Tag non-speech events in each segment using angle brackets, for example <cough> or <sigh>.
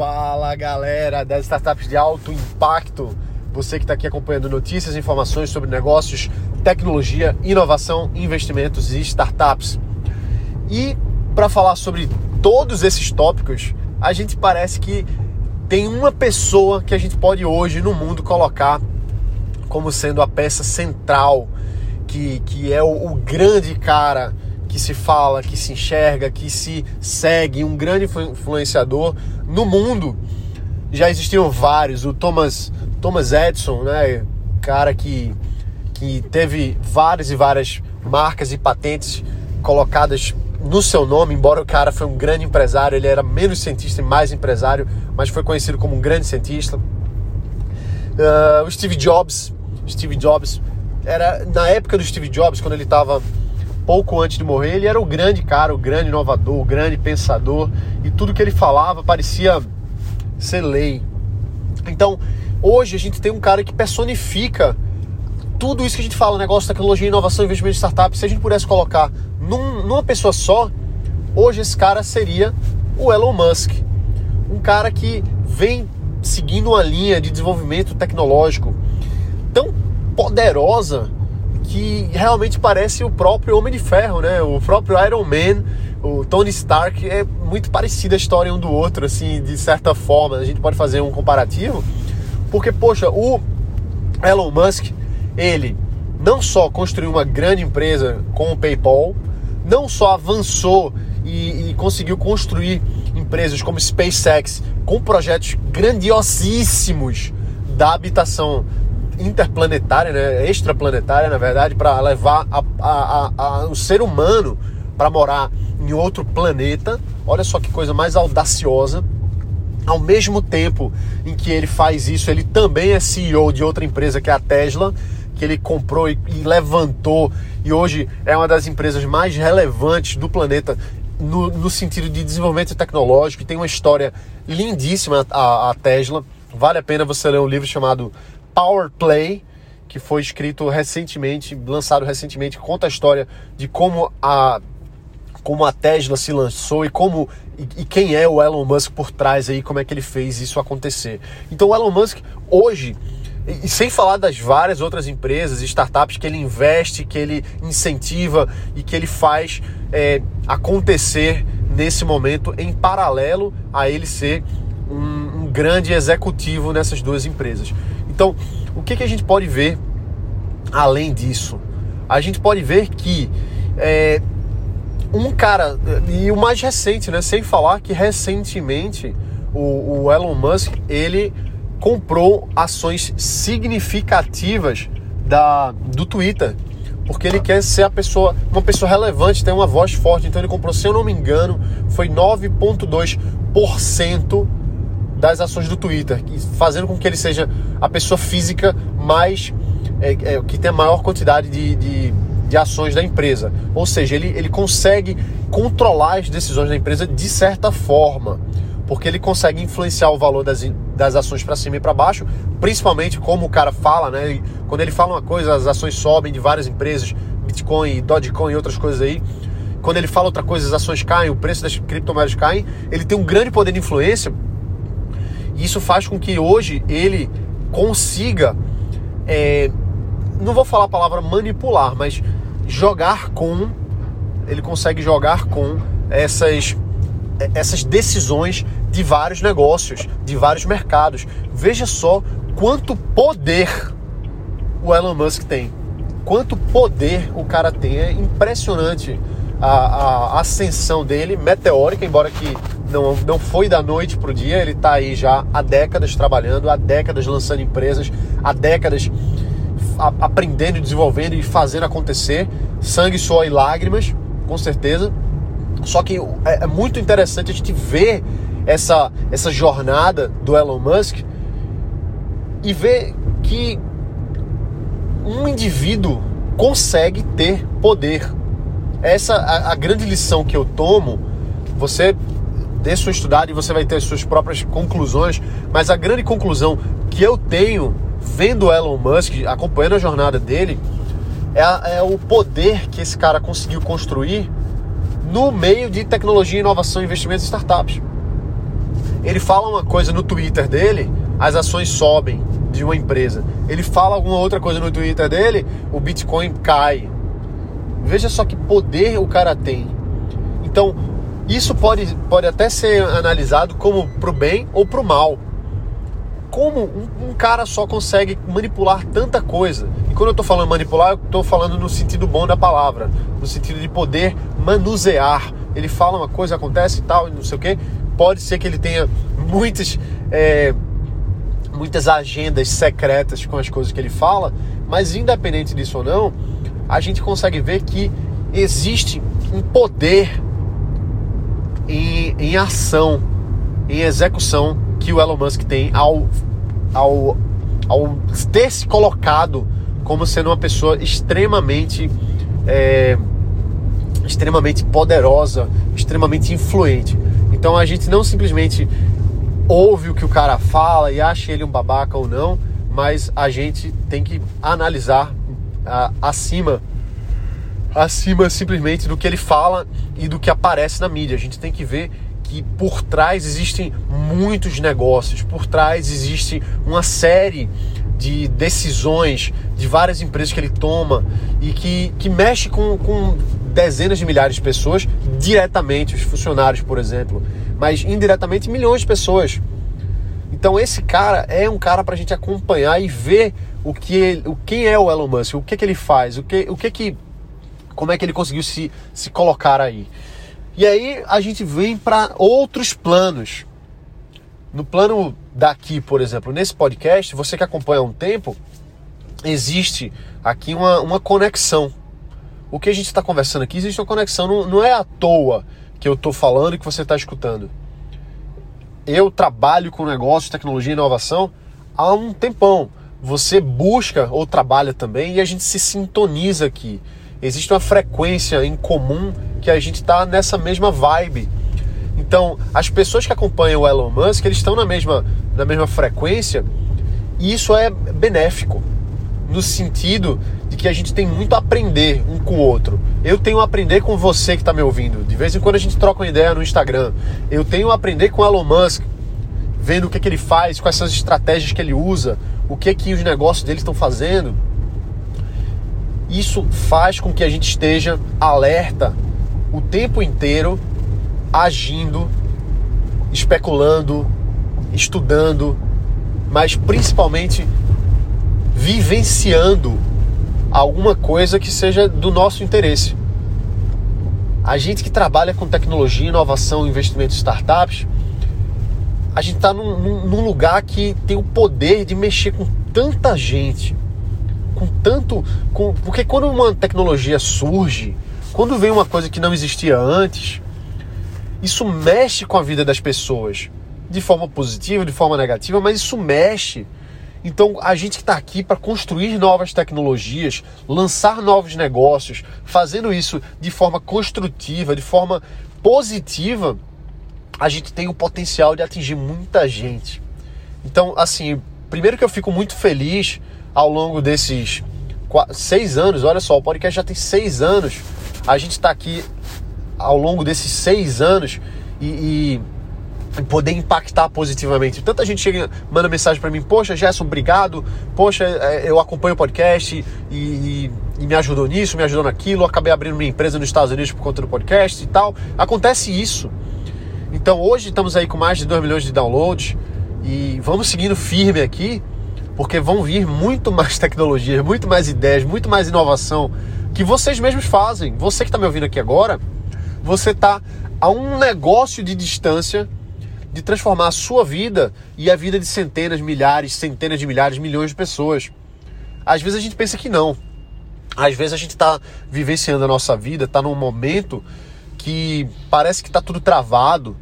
Fala galera das startups de alto impacto, você que está aqui acompanhando notícias e informações sobre negócios, tecnologia, inovação, investimentos e startups. E para falar sobre todos esses tópicos, a gente parece que tem uma pessoa que a gente pode hoje no mundo colocar como sendo a peça central, que, que é o, o grande cara que se fala, que se enxerga, que se segue, um grande influenciador no mundo. Já existiam vários, o Thomas, Thomas Edison, né, cara que, que teve várias e várias marcas e patentes colocadas no seu nome, embora o cara foi um grande empresário, ele era menos cientista e mais empresário, mas foi conhecido como um grande cientista. Uh, o Steve Jobs, Steve Jobs era na época do Steve Jobs, quando ele estava pouco antes de morrer, ele era o grande cara, o grande inovador, o grande pensador e tudo que ele falava parecia ser lei. Então, hoje a gente tem um cara que personifica tudo isso que a gente fala, negócio, tecnologia, inovação, investimento em startup. Se a gente pudesse colocar num, numa pessoa só, hoje esse cara seria o Elon Musk. Um cara que vem seguindo uma linha de desenvolvimento tecnológico tão poderosa que realmente parece o próprio Homem de Ferro, né? O próprio Iron Man, o Tony Stark é muito parecida a história um do outro, assim, de certa forma. A gente pode fazer um comparativo, porque poxa, o Elon Musk, ele não só construiu uma grande empresa com o PayPal, não só avançou e, e conseguiu construir empresas como SpaceX com projetos grandiosíssimos da habitação interplanetária, né, extraplanetária, na verdade, para levar a, a, a, o ser humano para morar em outro planeta. Olha só que coisa mais audaciosa. Ao mesmo tempo em que ele faz isso, ele também é CEO de outra empresa que é a Tesla, que ele comprou e, e levantou e hoje é uma das empresas mais relevantes do planeta no, no sentido de desenvolvimento tecnológico. Tem uma história lindíssima a, a Tesla. Vale a pena você ler um livro chamado Power Play, que foi escrito recentemente, lançado recentemente, conta a história de como a como a Tesla se lançou e como e, e, quem é o Elon Musk por trás aí, como é que ele fez isso acontecer. Então o Elon Musk hoje e, sem falar das várias outras empresas, startups que ele investe, que ele incentiva e que ele faz é, acontecer nesse momento em paralelo a ele ser um, um grande executivo nessas duas empresas. Então, o que, que a gente pode ver além disso? A gente pode ver que é, um cara, e o mais recente, né? Sem falar que recentemente o, o Elon Musk ele comprou ações significativas da, do Twitter porque ele quer ser a pessoa, uma pessoa relevante, tem uma voz forte. Então ele comprou, se eu não me engano, foi 9,2% das ações do Twitter, fazendo com que ele seja a pessoa física mais é, é, que tem a maior quantidade de, de, de, ações da empresa. Ou seja, ele, ele consegue controlar as decisões da empresa de certa forma, porque ele consegue influenciar o valor das, das ações para cima e para baixo, principalmente como o cara fala, né? Quando ele fala uma coisa, as ações sobem de várias empresas, Bitcoin, Dogecoin e outras coisas aí. Quando ele fala outra coisa, as ações caem, o preço das criptomoedas caem. Ele tem um grande poder de influência isso faz com que hoje ele consiga, é, não vou falar a palavra manipular, mas jogar com, ele consegue jogar com essas, essas decisões de vários negócios, de vários mercados. Veja só quanto poder o Elon Musk tem. Quanto poder o cara tem. É impressionante a, a ascensão dele, meteórica, embora que não, não foi da noite para o dia, ele está aí já há décadas trabalhando, há décadas lançando empresas, há décadas a, aprendendo, desenvolvendo e fazendo acontecer, sangue, suor e lágrimas, com certeza. Só que é, é muito interessante a gente ver essa, essa jornada do Elon Musk e ver que um indivíduo consegue ter poder. Essa a, a grande lição que eu tomo. Você dê sua estudada e você vai ter suas próprias conclusões. Mas a grande conclusão que eu tenho vendo Elon Musk, acompanhando a jornada dele, é, é o poder que esse cara conseguiu construir no meio de tecnologia, inovação, investimentos e startups. Ele fala uma coisa no Twitter dele, as ações sobem de uma empresa. Ele fala alguma outra coisa no Twitter dele, o Bitcoin cai. Veja só que poder o cara tem. Então, isso pode, pode até ser analisado como pro bem ou pro mal. Como um, um cara só consegue manipular tanta coisa? E quando eu estou falando manipular, eu estou falando no sentido bom da palavra, no sentido de poder manusear. Ele fala uma coisa, acontece e tal, não sei o que. Pode ser que ele tenha muitas, é, muitas agendas secretas com as coisas que ele fala, mas independente disso ou não, a gente consegue ver que existe um poder em, em ação, em execução que o Elon Musk tem ao, ao, ao ter se colocado como sendo uma pessoa extremamente é, extremamente poderosa, extremamente influente. Então a gente não simplesmente ouve o que o cara fala e acha ele um babaca ou não, mas a gente tem que analisar acima acima simplesmente do que ele fala e do que aparece na mídia. A gente tem que ver que por trás existem muitos negócios, por trás existe uma série de decisões de várias empresas que ele toma e que, que mexe com, com dezenas de milhares de pessoas diretamente, os funcionários, por exemplo, mas indiretamente milhões de pessoas. Então esse cara é um cara para a gente acompanhar e ver o que ele, o quem é o Elon Musk, o que que ele faz, o que o que que como é que ele conseguiu se, se colocar aí. E aí a gente vem para outros planos. No plano daqui, por exemplo, nesse podcast, você que acompanha há um tempo, existe aqui uma, uma conexão. O que a gente está conversando aqui, existe uma conexão, não, não é à toa que eu estou falando e que você está escutando. Eu trabalho com negócios, tecnologia e inovação há um tempão. Você busca ou trabalha também e a gente se sintoniza aqui. Existe uma frequência em comum que a gente está nessa mesma vibe então, as pessoas que acompanham o Elon Musk, eles estão na mesma, na mesma frequência e isso é benéfico no sentido de que a gente tem muito a aprender um com o outro. Eu tenho a aprender com você que está me ouvindo. De vez em quando a gente troca uma ideia no Instagram. Eu tenho a aprender com o Elon Musk, vendo o que, que ele faz, quais são as estratégias que ele usa, o que que os negócios dele estão fazendo. Isso faz com que a gente esteja alerta o tempo inteiro agindo, especulando, estudando, mas principalmente vivenciando alguma coisa que seja do nosso interesse. A gente que trabalha com tecnologia, inovação, investimento em startups, a gente está num, num, lugar que tem o poder de mexer com tanta gente, com tanto. Com, porque quando uma tecnologia surge, quando vem uma coisa que não existia antes, isso mexe com a vida das pessoas, de forma positiva, de forma negativa, mas isso mexe. Então, a gente que está aqui para construir novas tecnologias, lançar novos negócios, fazendo isso de forma construtiva, de forma positiva, a gente tem o potencial de atingir muita gente. Então, assim, primeiro que eu fico muito feliz ao longo desses seis anos, olha só, o podcast já tem seis anos, a gente está aqui ao longo desses seis anos e, e poder impactar positivamente. Tanta gente chega, manda mensagem para mim, poxa, Gerson, obrigado, poxa, é, eu acompanho o podcast e, e, e, me ajudou nisso, me ajudou naquilo, acabei abrindo minha empresa nos Estados Unidos por conta do podcast e tal. Acontece isso. Então hoje estamos aí com mais de 2 milhões de downloads e vamos seguindo firme aqui, porque vão vir muito mais <laughs> tecnologias, muito mais ideias, muito mais inovação que vocês mesmos fazem. Você que está me ouvindo aqui agora, você está a um negócio de distância de transformar a sua vida e a vida de centenas, milhares, centenas de milhares, milhões de pessoas. Às vezes a gente pensa que não. Às vezes a gente está vivenciando a nossa vida, está num momento que parece que está tudo travado,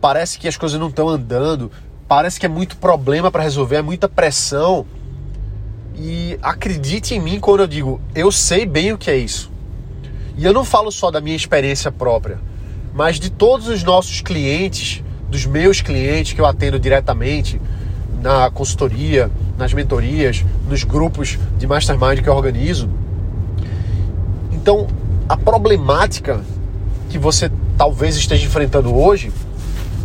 parece que as coisas não estão andando, parece que é muito problema para resolver, é muita pressão. E acredite em mim quando eu digo, eu sei bem o que é isso. E eu não falo só da minha experiência própria, mas de todos os nossos clientes, dos meus clientes que eu atendo diretamente na consultoria, nas mentorias, nos grupos de mastermind que eu organizo. Então, a problemática que você talvez esteja enfrentando hoje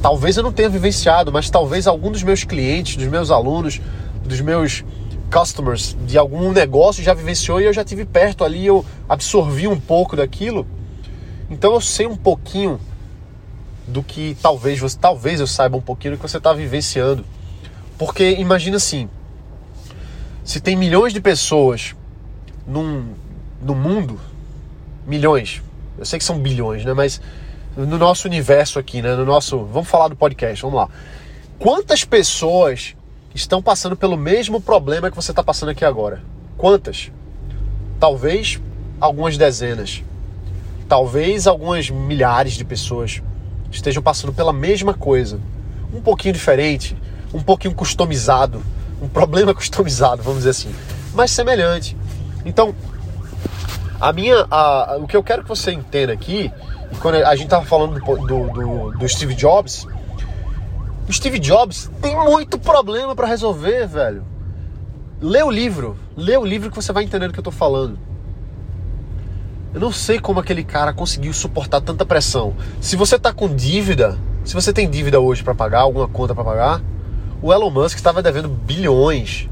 talvez eu não tenha vivenciado, mas talvez algum dos meus clientes, dos meus alunos, dos meus customers de algum negócio já vivenciou e eu já tive perto ali, eu absorvi um pouco daquilo. Então eu sei um pouquinho do que talvez você, talvez eu saiba um pouquinho do que você está vivenciando. Porque imagina assim, se tem milhões de pessoas num, no mundo, milhões, eu sei que são bilhões, né? Mas no nosso universo aqui, né? No nosso, vamos falar do podcast, vamos lá. Quantas pessoas estão passando pelo mesmo problema que você está passando aqui agora? Quantas? Talvez algumas dezenas. Talvez algumas milhares de pessoas estejam passando pela mesma coisa. Um pouquinho diferente, um pouquinho customizado, um problema <laughs> customizado, vamos dizer assim, mas semelhante. Então, a minha, a, o que eu quero que você entenda aqui, quando a gente tava falando do, do, do, Steve Jobs, o Steve Jobs tem muito problema para resolver, velho. Lê o livro, lê o livro que você vai entender o que eu tô falando. Eu não sei como aquele cara conseguiu suportar tanta pressão. Se você tá com dívida, se você tem dívida hoje para pagar, alguma conta para pagar, o Elon Musk estava devendo bilhões.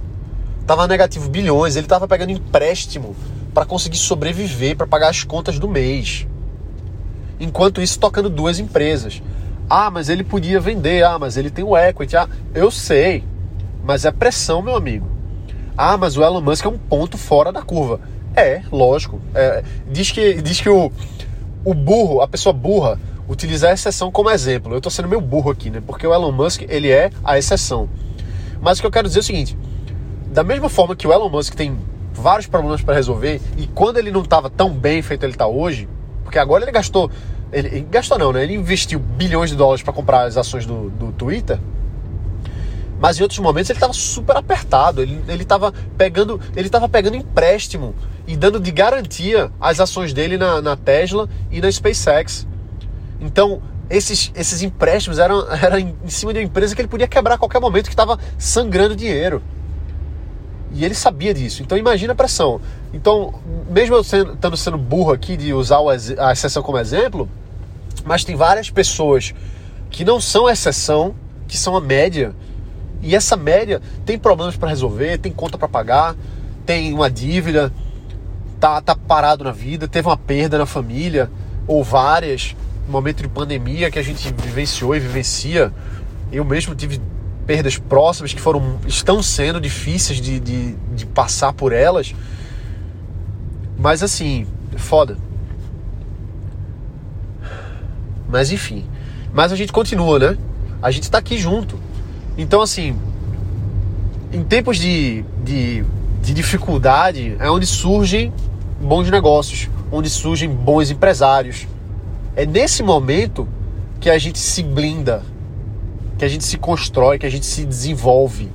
Tava negativo bilhões, ele tava pegando empréstimo para conseguir sobreviver, para pagar as contas do mês. Enquanto isso, tocando duas empresas. Ah, mas ele podia vender. Ah, mas ele tem o equity. Ah, eu sei. Mas é pressão, meu amigo. Ah, mas o Elon Musk é um ponto fora da curva. É, lógico. É, diz que, diz que o, o burro, a pessoa burra, utiliza a exceção como exemplo. Eu estou sendo meio burro aqui, né? Porque o Elon Musk, ele é a exceção. Mas o que eu quero dizer é o seguinte: da mesma forma que o Elon Musk tem vários problemas para resolver e quando ele não estava tão bem feito ele está hoje, porque agora ele gastou, ele, ele, gastou não, né? Ele investiu bilhões de dólares para comprar as ações do, do Twitter. Mas em outros momentos ele estava super apertado, ele, ele pegando, ele tava pegando empréstimo e dando de garantia as ações dele na, na Tesla e na SpaceX. Então, esses, esses empréstimos eram, <laughs> eram em cima de uma empresa que ele podia quebrar a qualquer momento, que estava sangrando dinheiro. E ele sabia disso. Então imagina a pressão. Então, mesmo eu estando sendo burro aqui de usar a exceção como exemplo, mas tem várias pessoas que não são exceção, que são a média. E essa média tem problemas para resolver, tem conta para pagar, tem uma dívida, tá, tá parado na vida, teve uma perda na família, ou várias, no momento de pandemia que a gente vivenciou e vivencia. Eu mesmo tive perdas próximas que foram estão sendo difíceis de, de, de passar por elas. Mas assim, foda. Mas enfim. Mas a gente continua, né? A gente tá aqui junto. Então, assim, em tempos de, de, de dificuldade é onde surgem bons negócios, onde surgem bons empresários. É nesse momento que a gente se blinda, que a gente se constrói, que a gente se desenvolve.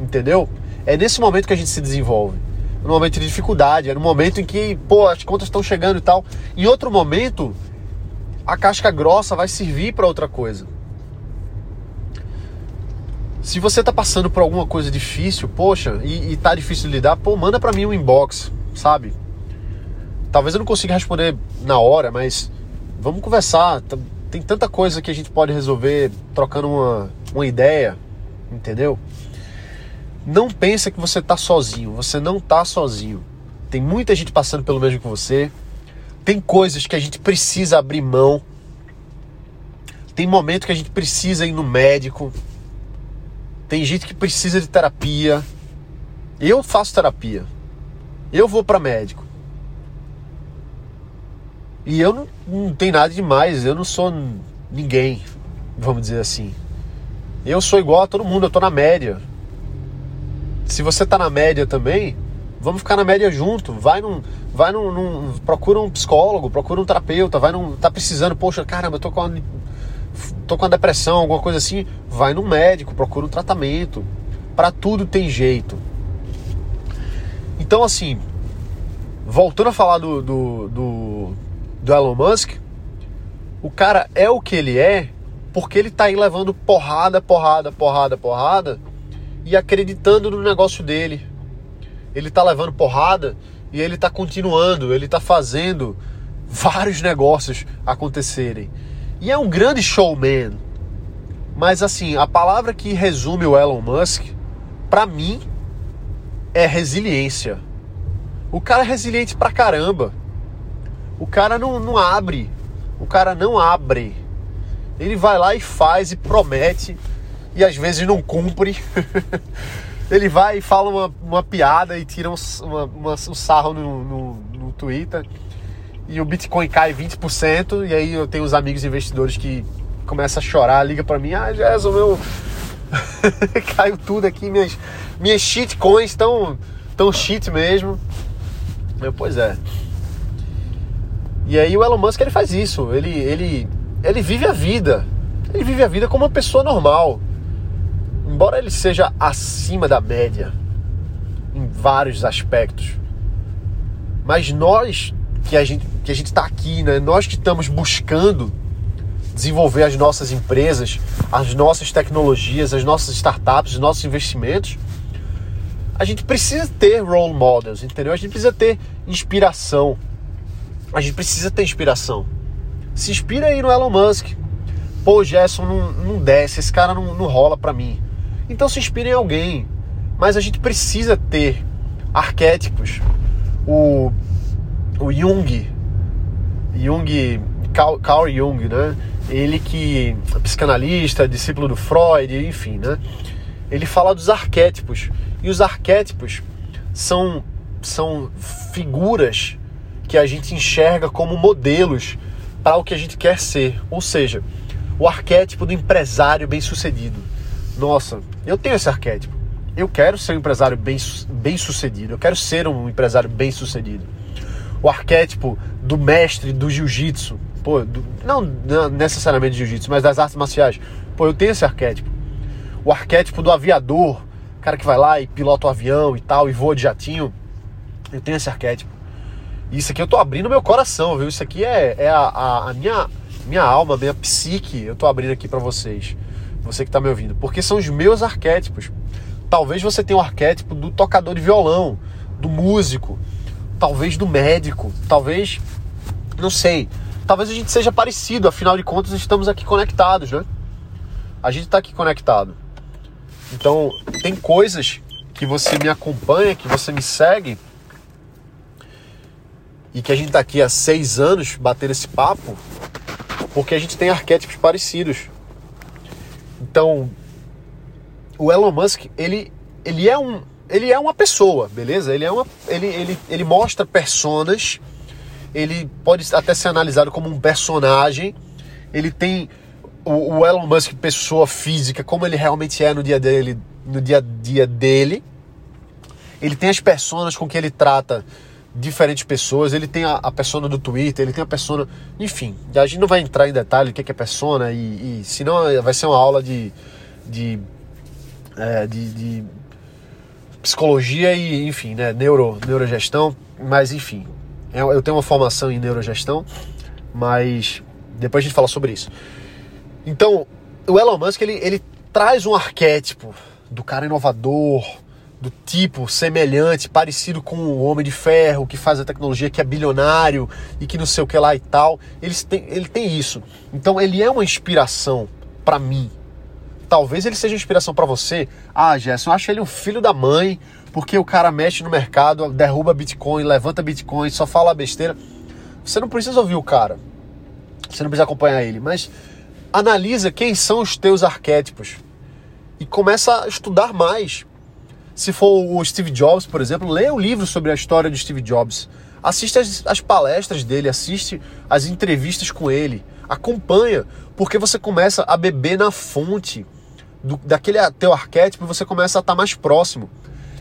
Entendeu? É nesse momento que a gente se desenvolve. No momento de dificuldade, é no momento em que, pô, as contas estão chegando e tal. Em outro momento, a casca grossa vai servir para outra coisa. Se você tá passando por alguma coisa difícil, poxa, e, e tá difícil de lidar, pô, manda para mim um inbox, sabe? Talvez eu não consiga responder na hora, mas vamos conversar tem tanta coisa que a gente pode resolver trocando uma, uma ideia, entendeu? Não pensa que você está sozinho, você não está sozinho. Tem muita gente passando pelo mesmo que você. Tem coisas que a gente precisa abrir mão. Tem momento que a gente precisa ir no médico. Tem gente que precisa de terapia. Eu faço terapia. Eu vou para médico. E eu não, não tenho nada demais, eu não sou ninguém, vamos dizer assim. Eu sou igual a todo mundo, eu tô na média. Se você tá na média também, vamos ficar na média junto. Vai num. Vai num, num. procura um psicólogo, procura um terapeuta, vai num. Tá precisando, poxa, caramba, eu tô com uma, tô com uma depressão, alguma coisa assim. Vai num médico, procura um tratamento. Para tudo tem jeito. Então, assim, voltando a falar do, do, do do Elon Musk, o cara é o que ele é porque ele tá aí levando porrada, porrada, porrada, porrada e acreditando no negócio dele. Ele tá levando porrada e ele tá continuando, ele tá fazendo vários negócios acontecerem. E é um grande showman. Mas assim, a palavra que resume o Elon Musk, para mim, é resiliência. O cara é resiliente pra caramba. O cara não, não abre. O cara não abre. Ele vai lá e faz e promete. E às vezes não cumpre. <laughs> ele vai e fala uma, uma piada e tira um, uma, uma, um sarro no, no, no Twitter. E o Bitcoin cai 20%. E aí eu tenho os amigos investidores que começam a chorar, liga para mim, ah, Gerson, meu. <laughs> Caiu tudo aqui, minhas, minhas shitcoins estão tão shit mesmo. Pois é. E aí o Elon Musk ele faz isso, ele, ele, ele vive a vida. Ele vive a vida como uma pessoa normal. Embora ele seja acima da média em vários aspectos. Mas nós que a gente que a gente está aqui, né? Nós que estamos buscando desenvolver as nossas empresas, as nossas tecnologias, as nossas startups, os nossos investimentos, a gente precisa ter role models, entendeu? A gente precisa ter inspiração. A gente precisa ter inspiração. Se inspira aí no Elon Musk. Pô, Gerson, não, não desce, esse cara não, não rola para mim. Então se inspira em alguém. Mas a gente precisa ter arquétipos. O, o Jung, Jung, Carl, Jung, né? ele que é psicanalista, discípulo do Freud, enfim, né? Ele fala dos arquétipos. E os arquétipos são são figuras que a gente enxerga como modelos para o que a gente quer ser. Ou seja, o arquétipo do empresário bem-sucedido. Nossa, eu tenho esse arquétipo. Eu quero ser um empresário bem, bem. Eu quero ser um empresário bem sucedido. O arquétipo do mestre do jiu-jitsu pô, do, não, não necessariamente jiu-jitsu, mas das artes marciais. Pô, eu tenho esse arquétipo. O arquétipo do aviador, cara que vai lá e pilota o avião e tal, e voa de jatinho. Eu tenho esse arquétipo. Isso aqui eu tô abrindo meu coração, viu? Isso aqui é, é a, a, a minha, minha alma, minha psique. Eu tô abrindo aqui para vocês. Você que tá me ouvindo. Porque são os meus arquétipos. Talvez você tenha o arquétipo do tocador de violão, do músico, talvez do médico, talvez. Não sei talvez a gente seja parecido, afinal de contas estamos aqui conectados, né? A gente está aqui conectado. Então, tem coisas que você me acompanha, que você me segue, e que a gente está aqui há seis anos batendo esse papo, porque a gente tem arquétipos parecidos. Então, o Elon Musk, ele, ele é um ele é uma pessoa, beleza? Ele é uma ele, ele, ele mostra personas ele pode até ser analisado como um personagem. Ele tem o, o Elon Musk pessoa física, como ele realmente é no dia dele, no dia a dia dele. Ele tem as pessoas com que ele trata diferentes pessoas. Ele tem a, a persona do Twitter, ele tem a persona. Enfim, a gente não vai entrar em detalhe o que é, que é persona, e, e senão vai ser uma aula de. de, é, de, de psicologia e, enfim, né, neuro, neurogestão. Mas, enfim, é, eu tenho uma formação em neurogestão, mas depois a gente fala sobre isso. Então, o Elon Musk ele, ele traz um arquétipo do cara inovador, do tipo semelhante, parecido com o Homem de Ferro, que faz a tecnologia, que é bilionário e que não sei o que lá e tal. Ele tem, ele tem isso. Então ele é uma inspiração para mim. Talvez ele seja inspiração para você. Ah, Gerson, eu acho ele um filho da mãe, porque o cara mexe no mercado, derruba Bitcoin, levanta Bitcoin, só fala besteira. Você não precisa ouvir o cara. Você não precisa acompanhar ele, mas analisa quem são os teus arquétipos e começa a estudar mais. Se for o Steve Jobs, por exemplo, leia o um livro sobre a história de Steve Jobs. Assiste as, as palestras dele, assiste as entrevistas com ele, acompanha, porque você começa a beber na fonte do, daquele teu arquétipo e você começa a estar mais próximo.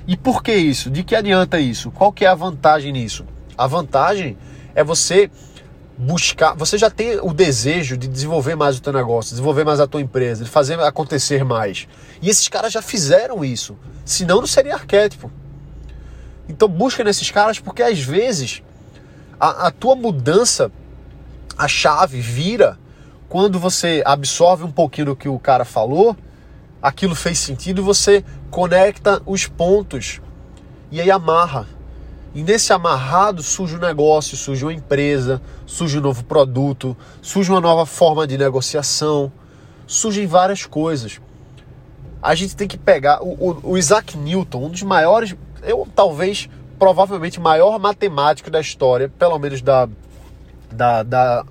E por que isso? De que adianta isso? Qual que é a vantagem nisso? A vantagem é você buscar, você já tem o desejo de desenvolver mais o teu negócio, desenvolver mais a tua empresa, de fazer acontecer mais. E esses caras já fizeram isso. Senão não seria arquétipo. Então busca nesses caras porque às vezes a, a tua mudança, a chave vira quando você absorve um pouquinho do que o cara falou aquilo fez sentido, você conecta os pontos e aí amarra. E nesse amarrado surge um negócio, surge uma empresa, surge um novo produto, surge uma nova forma de negociação, surgem várias coisas. A gente tem que pegar o, o, o Isaac Newton, um dos maiores, eu talvez, provavelmente, maior matemático da história, pelo menos da, da, da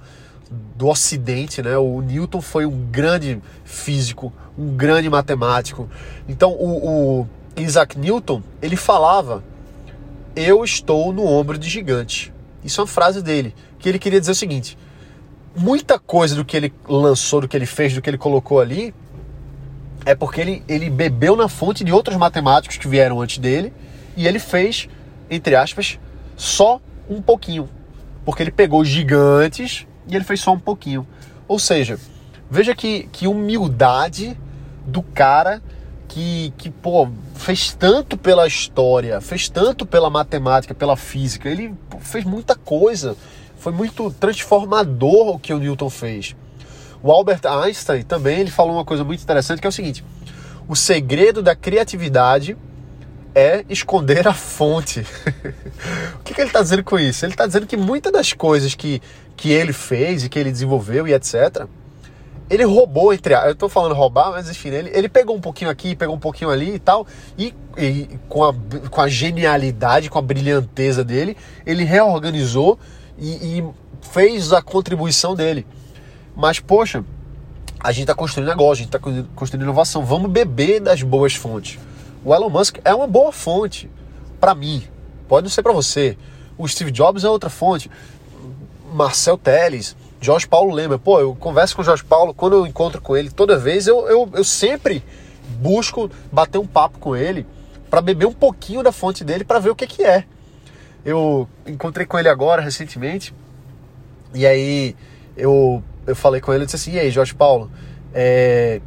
do Ocidente, né? O Newton foi um grande físico, um grande matemático. Então, o, o Isaac Newton, ele falava: Eu estou no ombro de gigante. Isso é uma frase dele, que ele queria dizer o seguinte: muita coisa do que ele lançou, do que ele fez, do que ele colocou ali, é porque ele, ele bebeu na fonte de outros matemáticos que vieram antes dele e ele fez, entre aspas, só um pouquinho. Porque ele pegou gigantes e ele fez só um pouquinho. Ou seja, veja que, que humildade do cara que, que, pô, fez tanto pela história, fez tanto pela matemática, pela física. Ele fez muita coisa. Foi muito transformador o que o Newton fez. O Albert Einstein também ele falou uma coisa muito interessante que é o seguinte: o segredo da criatividade é esconder a fonte. <laughs> o que, que ele está dizendo com isso? Ele está dizendo que muitas das coisas que, que ele fez e que ele desenvolveu e etc., ele roubou, entre eu estou falando roubar, mas enfim, ele, ele pegou um pouquinho aqui, pegou um pouquinho ali e tal, e, e com, a, com a genialidade, com a brilhanteza dele, ele reorganizou e, e fez a contribuição dele. Mas, poxa, a gente está construindo negócio, a gente está construindo inovação, vamos beber das boas fontes. O Elon Musk é uma boa fonte para mim, pode não ser para você. O Steve Jobs é outra fonte. Marcel Teles, Jorge Paulo lembra. Pô, eu converso com o Jorge Paulo, quando eu encontro com ele, toda vez eu, eu, eu sempre busco bater um papo com ele para beber um pouquinho da fonte dele para ver o que, que é. Eu encontrei com ele agora, recentemente, e aí eu, eu falei com ele e disse assim: e aí, Jorge Paulo, é,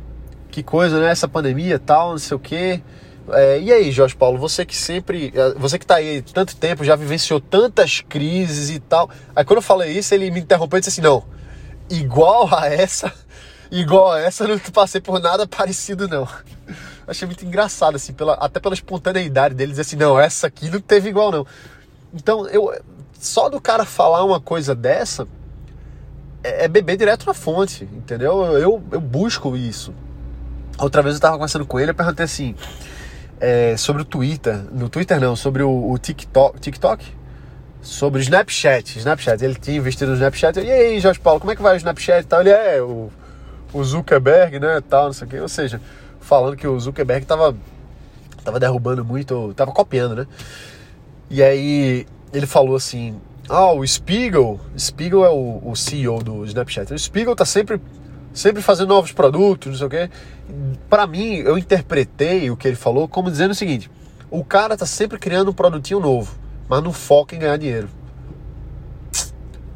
que coisa, né? Essa pandemia tal, não sei o quê. É, e aí, Jorge Paulo, você que sempre, é, você que está aí tanto tempo, já vivenciou tantas crises e tal. Aí quando eu falei isso, ele me interrompeu e disse assim: não, igual a essa, igual a essa, eu não passei por nada parecido, não. Achei muito engraçado, assim, pela, até pela espontaneidade dele dizer assim: não, essa aqui não teve igual, não. Então, eu, só do cara falar uma coisa dessa é, é beber direto na fonte, entendeu? Eu, eu busco isso. Outra vez eu estava conversando com ele, eu perguntei assim é, sobre o Twitter. No Twitter não, sobre o, o TikTok. TikTok? Sobre o Snapchat. Snapchat. Ele tinha investido no Snapchat. E aí, Jorge Paulo, como é que vai o Snapchat e tal? Ele é o, o Zuckerberg, né? Tal, não sei o quê. Ou seja, falando que o Zuckerberg tava, tava derrubando muito, tava copiando, né? E aí ele falou assim: Ah, o Spiegel, Spiegel é o, o CEO do Snapchat. O Spiegel tá sempre sempre fazendo novos produtos, não sei o quê. Para mim, eu interpretei o que ele falou como dizendo o seguinte: o cara tá sempre criando um produtinho novo, mas não foca em ganhar dinheiro.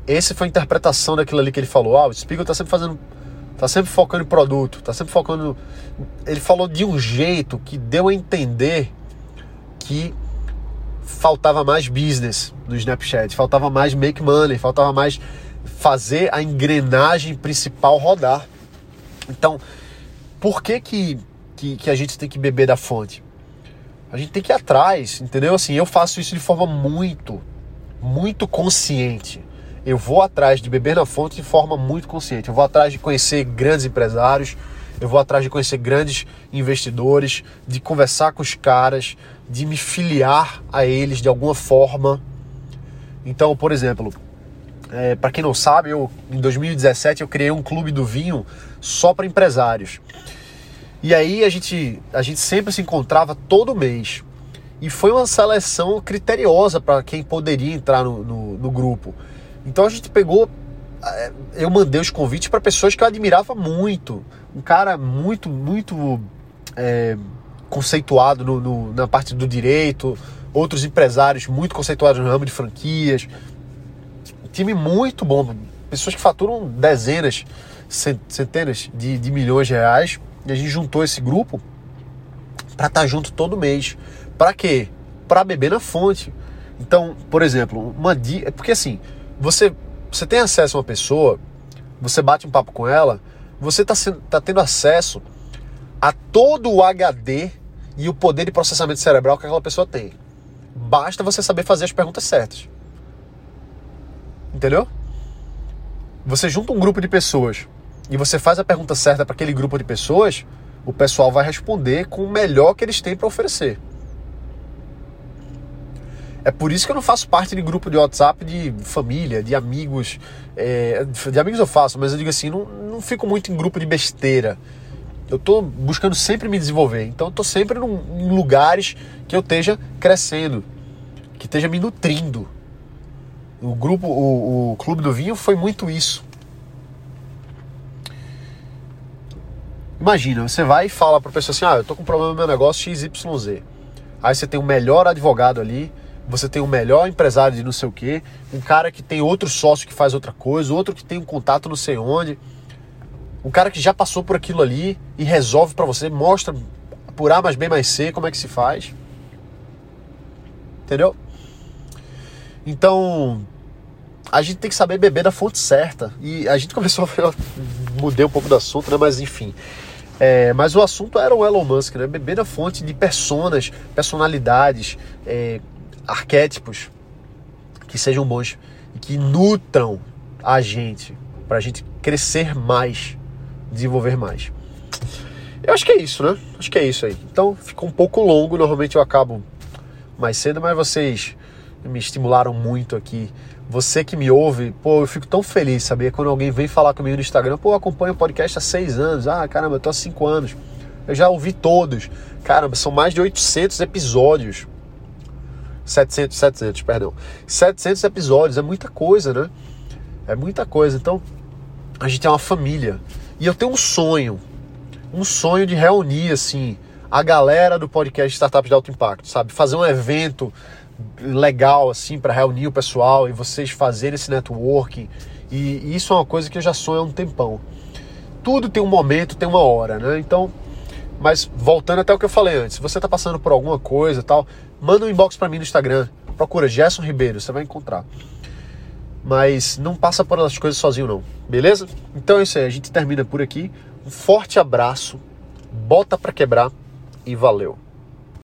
Essa foi a interpretação daquilo ali que ele falou. Ah, o Spiegel tá sempre fazendo. tá sempre focando em produto, tá sempre focando. Ele falou de um jeito que deu a entender que faltava mais business no Snapchat, faltava mais make money, faltava mais fazer a engrenagem principal rodar. Então, por que que, que, que a gente tem que beber da fonte? A gente tem que ir atrás, entendeu? Assim, eu faço isso de forma muito, muito consciente. Eu vou atrás de beber na fonte de forma muito consciente. Eu vou atrás de conhecer grandes empresários, eu vou atrás de conhecer grandes investidores, de conversar com os caras, de me filiar a eles de alguma forma. Então, por exemplo, é, para quem não sabe, eu em 2017 eu criei um clube do vinho só para empresários. E aí a gente, a gente sempre se encontrava todo mês. E foi uma seleção criteriosa para quem poderia entrar no, no, no, grupo. Então a gente pegou. É, eu mandei os convites para pessoas que eu admirava muito. Um cara muito, muito é, conceituado no, no, na parte do direito, outros empresários muito conceituados no ramo de franquias, time muito bom, pessoas que faturam dezenas, centenas de, de milhões de reais. E a gente juntou esse grupo para estar tá junto todo mês. Para quê? Para beber na fonte. Então, por exemplo, uma dica. É porque assim, você, você tem acesso a uma pessoa, você bate um papo com ela, você está tá tendo acesso a todo o HD e o poder de processamento cerebral que aquela pessoa tem. Basta você saber fazer as perguntas certas. Entendeu? Você junta um grupo de pessoas e você faz a pergunta certa para aquele grupo de pessoas, o pessoal vai responder com o melhor que eles têm para oferecer. É por isso que eu não faço parte de grupo de WhatsApp de família, de amigos. É, de amigos eu faço, mas eu digo assim, não, não fico muito em grupo de besteira. Eu estou buscando sempre me desenvolver. Então estou sempre num, em lugares que eu esteja crescendo, que esteja me nutrindo. O grupo, o, o Clube do Vinho foi muito isso. Imagina, você vai e fala para a pessoa assim: ah, eu tô com um problema no meu negócio XYZ. Aí você tem o melhor advogado ali, você tem o melhor empresário de não sei o quê, um cara que tem outro sócio que faz outra coisa, outro que tem um contato não sei onde, um cara que já passou por aquilo ali e resolve para você, mostra por A mais B mais C como é que se faz. Entendeu? Então, a gente tem que saber beber da fonte certa. E a gente <laughs> começou a. Mudei um pouco do assunto, né? Mas enfim. É, mas o assunto era o Elon Musk, né? Beber da fonte de personas, personalidades, é, arquétipos que sejam bons e que nutram a gente para a gente crescer mais, desenvolver mais. Eu acho que é isso, né? Acho que é isso aí. Então ficou um pouco longo, normalmente eu acabo mais cedo, mas vocês me estimularam muito aqui. Você que me ouve, pô, eu fico tão feliz, saber quando alguém vem falar comigo no Instagram, pô, eu acompanho o podcast há seis anos, ah, caramba, eu tô há cinco anos, eu já ouvi todos, caramba, são mais de 800 episódios, 700, 700, perdão, 700 episódios, é muita coisa, né? É muita coisa, então a gente é uma família, e eu tenho um sonho, um sonho de reunir, assim, a galera do podcast Startups de Alto Impacto, sabe? Fazer um evento legal assim para reunir o pessoal e vocês fazerem esse networking. E, isso é uma coisa que eu já sonho há um tempão. Tudo tem um momento, tem uma hora, né? Então, mas voltando até o que eu falei antes, se você está passando por alguma coisa tal, manda um inbox para mim no Instagram. Procura Gerson Ribeiro, você vai encontrar. Mas não passa por essas coisas sozinho não, beleza? Então é isso aí, a gente termina por aqui. Um forte abraço, bota para quebrar e valeu.